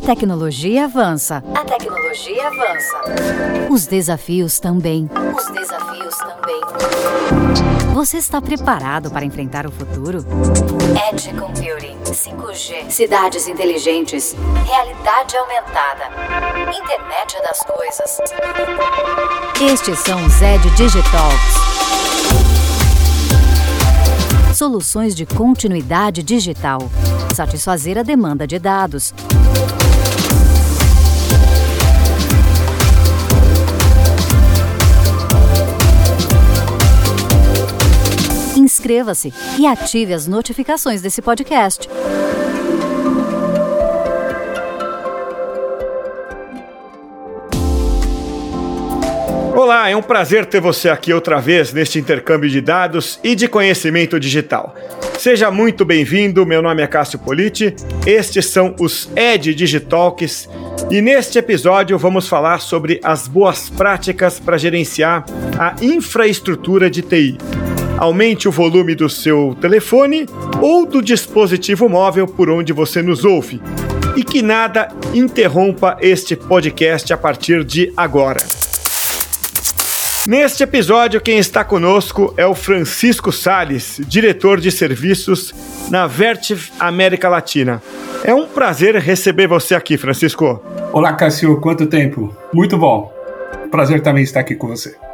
A tecnologia avança. A tecnologia avança. Os desafios também. Os desafios também. Você está preparado para enfrentar o futuro? Edge Computing, 5G, cidades inteligentes, realidade aumentada, internet das coisas. Estes são os Edge Digitalks. Soluções de continuidade digital. Satisfazer a demanda de dados. Inscreva-se e ative as notificações desse podcast. Olá, é um prazer ter você aqui outra vez neste intercâmbio de dados e de conhecimento digital. Seja muito bem-vindo, meu nome é Cássio Politi, estes são os Ed Digitalks e neste episódio vamos falar sobre as boas práticas para gerenciar a infraestrutura de TI. Aumente o volume do seu telefone ou do dispositivo móvel por onde você nos ouve e que nada interrompa este podcast a partir de agora. Neste episódio, quem está conosco é o Francisco Sales, diretor de serviços na Vertiv América Latina. É um prazer receber você aqui, Francisco. Olá, Cássio, quanto tempo? Muito bom. Prazer também estar aqui com você.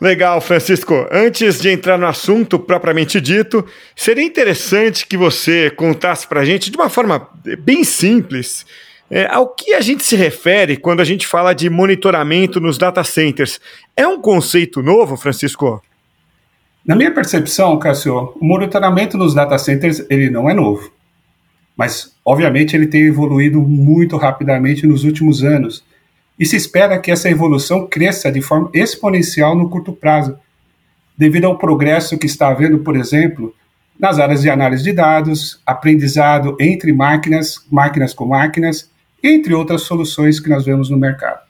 Legal, Francisco. Antes de entrar no assunto propriamente dito, seria interessante que você contasse para a gente de uma forma bem simples é, ao que a gente se refere quando a gente fala de monitoramento nos data centers? É um conceito novo, Francisco? Na minha percepção, Cássio, o monitoramento nos data centers ele não é novo. Mas, obviamente, ele tem evoluído muito rapidamente nos últimos anos. E se espera que essa evolução cresça de forma exponencial no curto prazo, devido ao progresso que está havendo, por exemplo, nas áreas de análise de dados, aprendizado entre máquinas, máquinas com máquinas entre outras soluções que nós vemos no mercado.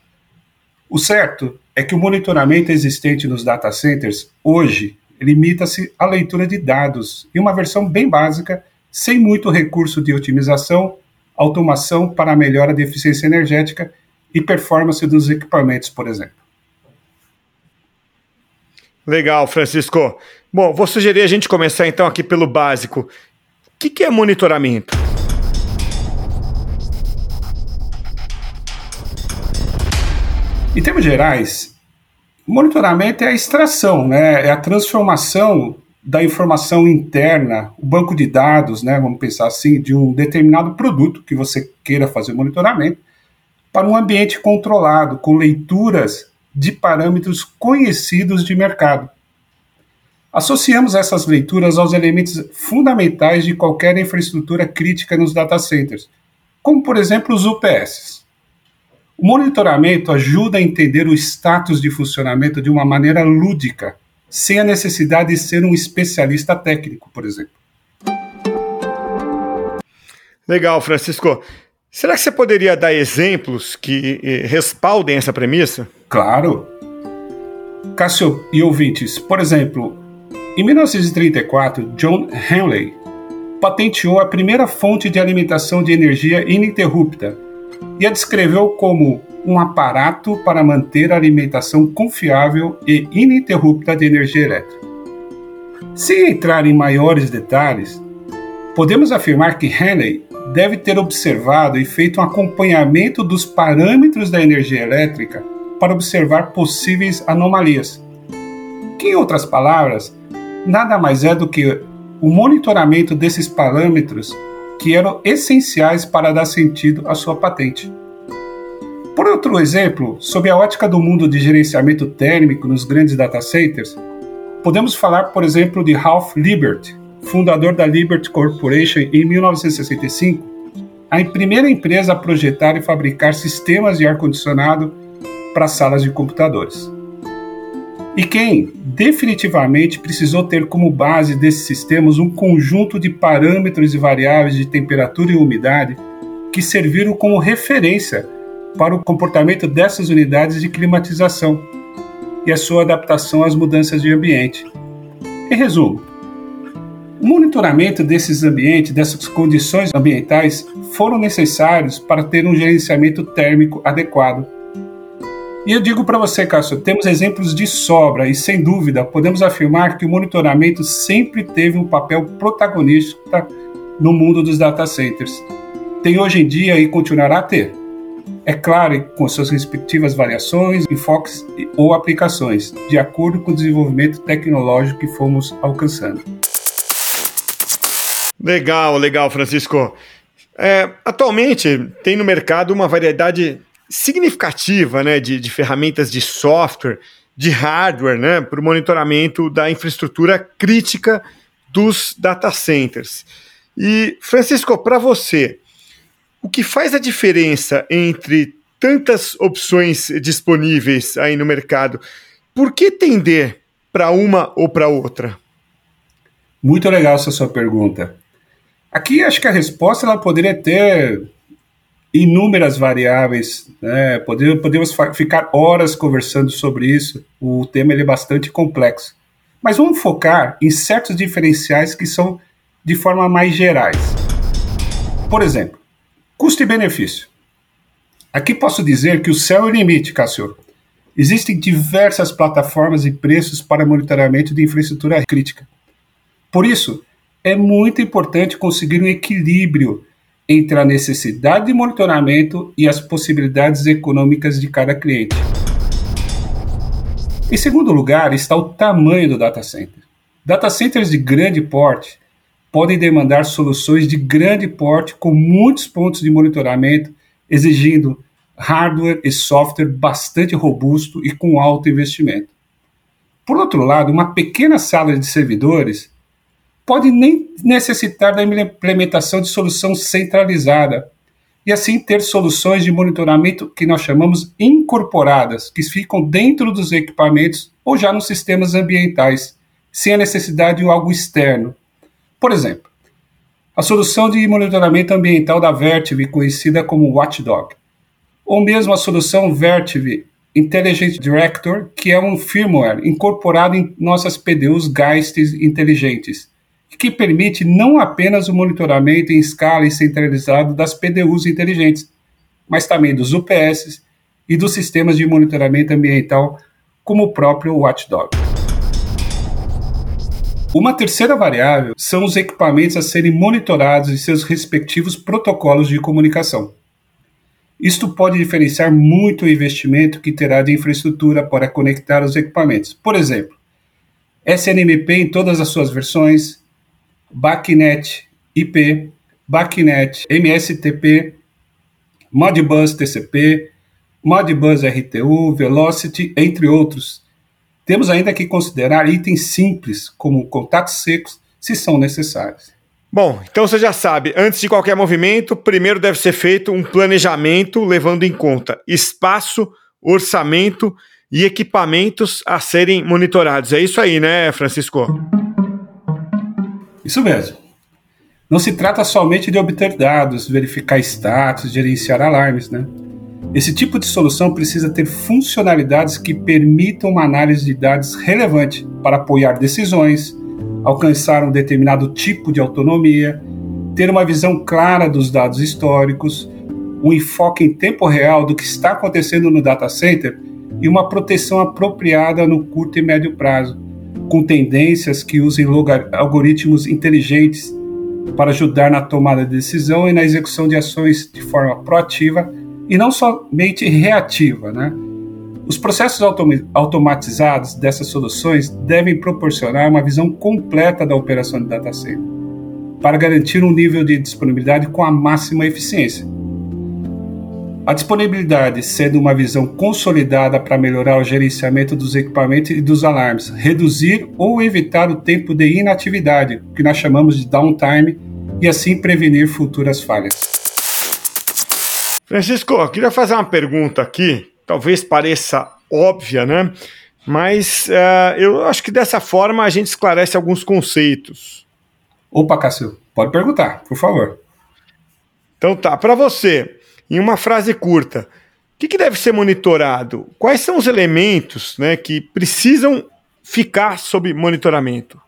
O certo é que o monitoramento existente nos data centers hoje limita-se à leitura de dados em uma versão bem básica, sem muito recurso de otimização, automação para a melhora da eficiência energética e performance dos equipamentos, por exemplo. Legal, Francisco. Bom, vou sugerir a gente começar então aqui pelo básico. O que, que é monitoramento? Em termos gerais, monitoramento é a extração, né? é a transformação da informação interna, o banco de dados, né, vamos pensar assim, de um determinado produto que você queira fazer monitoramento, para um ambiente controlado, com leituras de parâmetros conhecidos de mercado. Associamos essas leituras aos elementos fundamentais de qualquer infraestrutura crítica nos data centers, como por exemplo os UPS. O monitoramento ajuda a entender o status de funcionamento de uma maneira lúdica, sem a necessidade de ser um especialista técnico, por exemplo. Legal, Francisco. Será que você poderia dar exemplos que eh, respaldem essa premissa? Claro. Cássio e ouvintes, por exemplo, em 1934, John Henley patenteou a primeira fonte de alimentação de energia ininterrupta, e a descreveu como um aparato para manter a alimentação confiável e ininterrupta de energia elétrica. Sem entrar em maiores detalhes, podemos afirmar que Henley deve ter observado e feito um acompanhamento dos parâmetros da energia elétrica para observar possíveis anomalias, que, em outras palavras, nada mais é do que o monitoramento desses parâmetros que eram essenciais para dar sentido à sua patente. Por outro exemplo, sob a ótica do mundo de gerenciamento térmico nos grandes data centers, podemos falar, por exemplo, de Ralph Libert, fundador da Liberty Corporation em 1965, a primeira empresa a projetar e fabricar sistemas de ar-condicionado para salas de computadores. E quem definitivamente precisou ter como base desses sistemas um conjunto de parâmetros e variáveis de temperatura e umidade que serviram como referência para o comportamento dessas unidades de climatização e a sua adaptação às mudanças de ambiente. Em resumo, O monitoramento desses ambientes, dessas condições ambientais, foram necessários para ter um gerenciamento térmico adequado. E eu digo para você, Cássio, temos exemplos de sobra e, sem dúvida, podemos afirmar que o monitoramento sempre teve um papel protagonista no mundo dos data centers. Tem hoje em dia e continuará a ter. É claro, com suas respectivas variações, enfoques ou aplicações, de acordo com o desenvolvimento tecnológico que fomos alcançando. Legal, legal, Francisco. É, atualmente tem no mercado uma variedade significativa né, de, de ferramentas de software, de hardware, né, para o monitoramento da infraestrutura crítica dos data centers. E, Francisco, para você, o que faz a diferença entre tantas opções disponíveis aí no mercado? Por que tender para uma ou para outra? Muito legal essa sua pergunta. Aqui acho que a resposta ela poderia ter inúmeras variáveis, né? podemos ficar horas conversando sobre isso. O tema é bastante complexo. Mas vamos focar em certos diferenciais que são de forma mais gerais. Por exemplo, custo e benefício. Aqui posso dizer que o céu é o limite, Cássio. Existem diversas plataformas e preços para monitoramento de infraestrutura crítica. Por isso, é muito importante conseguir um equilíbrio entre a necessidade de monitoramento e as possibilidades econômicas de cada cliente. Em segundo lugar, está o tamanho do data center. Data centers de grande porte podem demandar soluções de grande porte com muitos pontos de monitoramento, exigindo hardware e software bastante robusto e com alto investimento. Por outro lado, uma pequena sala de servidores pode nem necessitar da implementação de solução centralizada e assim ter soluções de monitoramento que nós chamamos incorporadas, que ficam dentro dos equipamentos ou já nos sistemas ambientais, sem a necessidade de algo externo. Por exemplo, a solução de monitoramento ambiental da Vertiv, conhecida como Watchdog, ou mesmo a solução Vertiv Intelligent Director, que é um firmware incorporado em nossas PDUs Geist inteligentes, que permite não apenas o monitoramento em escala e centralizado das PDUs inteligentes, mas também dos UPS e dos sistemas de monitoramento ambiental, como o próprio Watchdog. Uma terceira variável são os equipamentos a serem monitorados e seus respectivos protocolos de comunicação. Isto pode diferenciar muito o investimento que terá de infraestrutura para conectar os equipamentos. Por exemplo, SNMP em todas as suas versões, BACnet IP, BACnet MSTP, Modbus TCP, Modbus RTU, Velocity, entre outros. Temos ainda que considerar itens simples, como contatos secos, se são necessários. Bom, então você já sabe, antes de qualquer movimento, primeiro deve ser feito um planejamento levando em conta espaço, orçamento e equipamentos a serem monitorados. É isso aí, né, Francisco? Isso mesmo. Não se trata somente de obter dados, verificar status, gerenciar alarmes, né? Esse tipo de solução precisa ter funcionalidades que permitam uma análise de dados relevante para apoiar decisões, alcançar um determinado tipo de autonomia, ter uma visão clara dos dados históricos, um enfoque em tempo real do que está acontecendo no data center e uma proteção apropriada no curto e médio prazo com tendências que usem algoritmos inteligentes para ajudar na tomada de decisão e na execução de ações de forma proativa e não somente reativa. Né? Os processos autom automatizados dessas soluções devem proporcionar uma visão completa da operação de data center, para garantir um nível de disponibilidade com a máxima eficiência. A disponibilidade sendo uma visão consolidada para melhorar o gerenciamento dos equipamentos e dos alarmes, reduzir ou evitar o tempo de inatividade, que nós chamamos de downtime, e assim prevenir futuras falhas. Francisco, eu queria fazer uma pergunta aqui, talvez pareça óbvia, né? Mas uh, eu acho que dessa forma a gente esclarece alguns conceitos. Opa, Cássio, pode perguntar, por favor. Então tá, para você, em uma frase curta, o que, que, deve ser monitorado? Quais são os elementos né, que precisam ficar sob monitoramento?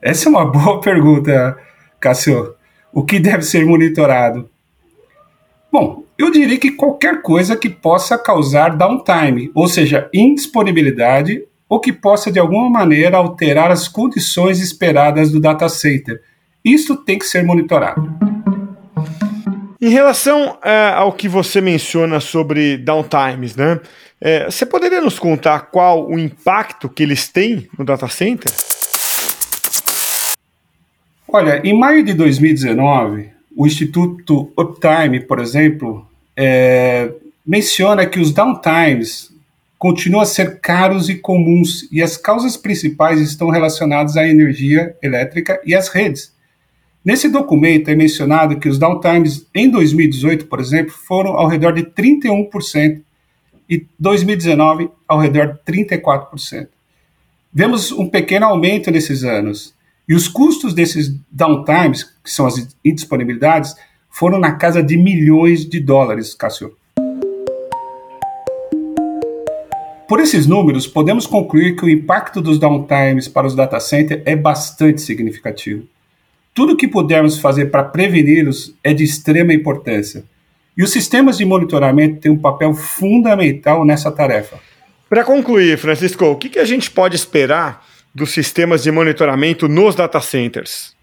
Essa é uma boa pergunta, Cássio. O que deve ser monitorado? Bom, eu diria que qualquer coisa que possa causar downtime, ou seja, indisponibilidade, ou que possa de alguma maneira alterar as condições esperadas do data center. Isso tem que ser monitorado. Em relação é, ao que você menciona sobre downtimes, né? É, você poderia nos contar qual o impacto que eles têm no data center? Olha, em maio de 2019, o Instituto Uptime, por exemplo, é, menciona que os downtimes continuam a ser caros e comuns e as causas principais estão relacionadas à energia elétrica e às redes. Nesse documento é mencionado que os downtimes em 2018, por exemplo, foram ao redor de 31% e 2019 ao redor de 34%. Vemos um pequeno aumento nesses anos. E os custos desses downtimes, que são as indisponibilidades, foram na casa de milhões de dólares, Cássio. Por esses números, podemos concluir que o impacto dos downtimes para os data centers é bastante significativo. Tudo que pudermos fazer para preveni-los é de extrema importância. E os sistemas de monitoramento têm um papel fundamental nessa tarefa. Para concluir, Francisco, o que, que a gente pode esperar dos sistemas de monitoramento nos data centers?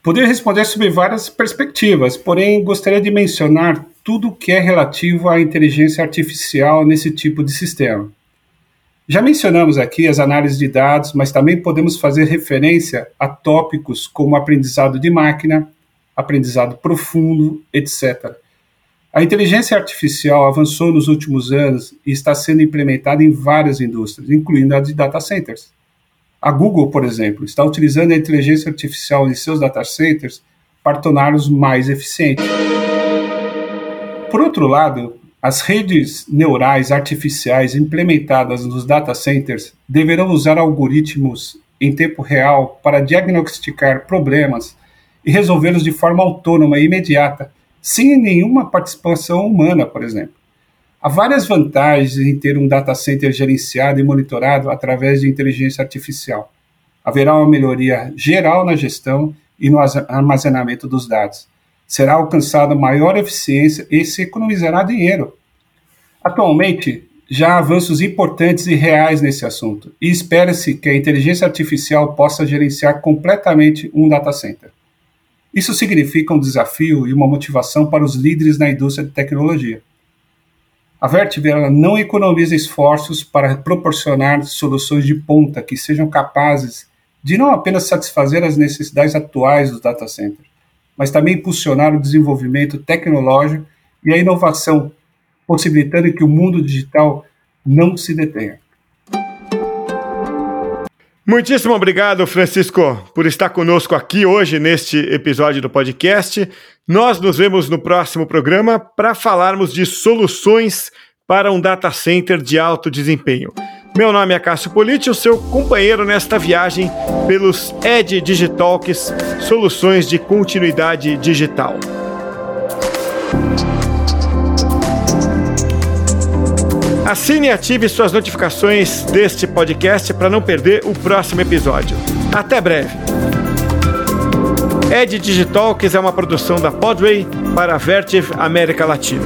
Poderia responder sobre várias perspectivas, porém gostaria de mencionar tudo o que é relativo à inteligência artificial nesse tipo de sistema. Já mencionamos aqui as análises de dados, mas também podemos fazer referência a tópicos como aprendizado de máquina, aprendizado profundo, etc. A inteligência artificial avançou nos últimos anos e está sendo implementada em várias indústrias, incluindo a de data centers. A Google, por exemplo, está utilizando a inteligência artificial em seus data centers para torná-los mais eficientes. Por outro lado, as redes neurais artificiais implementadas nos data centers deverão usar algoritmos em tempo real para diagnosticar problemas e resolvê-los de forma autônoma e imediata, sem nenhuma participação humana, por exemplo. Há várias vantagens em ter um data center gerenciado e monitorado através de inteligência artificial. Haverá uma melhoria geral na gestão e no armazenamento dos dados será alcançada maior eficiência e se economizará dinheiro. Atualmente, já há avanços importantes e reais nesse assunto, e espera-se que a inteligência artificial possa gerenciar completamente um data center. Isso significa um desafio e uma motivação para os líderes na indústria de tecnologia. A Vertiver não economiza esforços para proporcionar soluções de ponta que sejam capazes de não apenas satisfazer as necessidades atuais dos data centers, mas também impulsionar o desenvolvimento tecnológico e a inovação, possibilitando que o mundo digital não se detenha. Muitíssimo obrigado, Francisco, por estar conosco aqui hoje neste episódio do podcast. Nós nos vemos no próximo programa para falarmos de soluções para um data center de alto desempenho. Meu nome é Cássio Politi, o seu companheiro nesta viagem pelos Ed Digitalks, soluções de continuidade digital. Assine e ative suas notificações deste podcast para não perder o próximo episódio. Até breve! Ed Digitalks é uma produção da Podway para a Vertiv América Latina.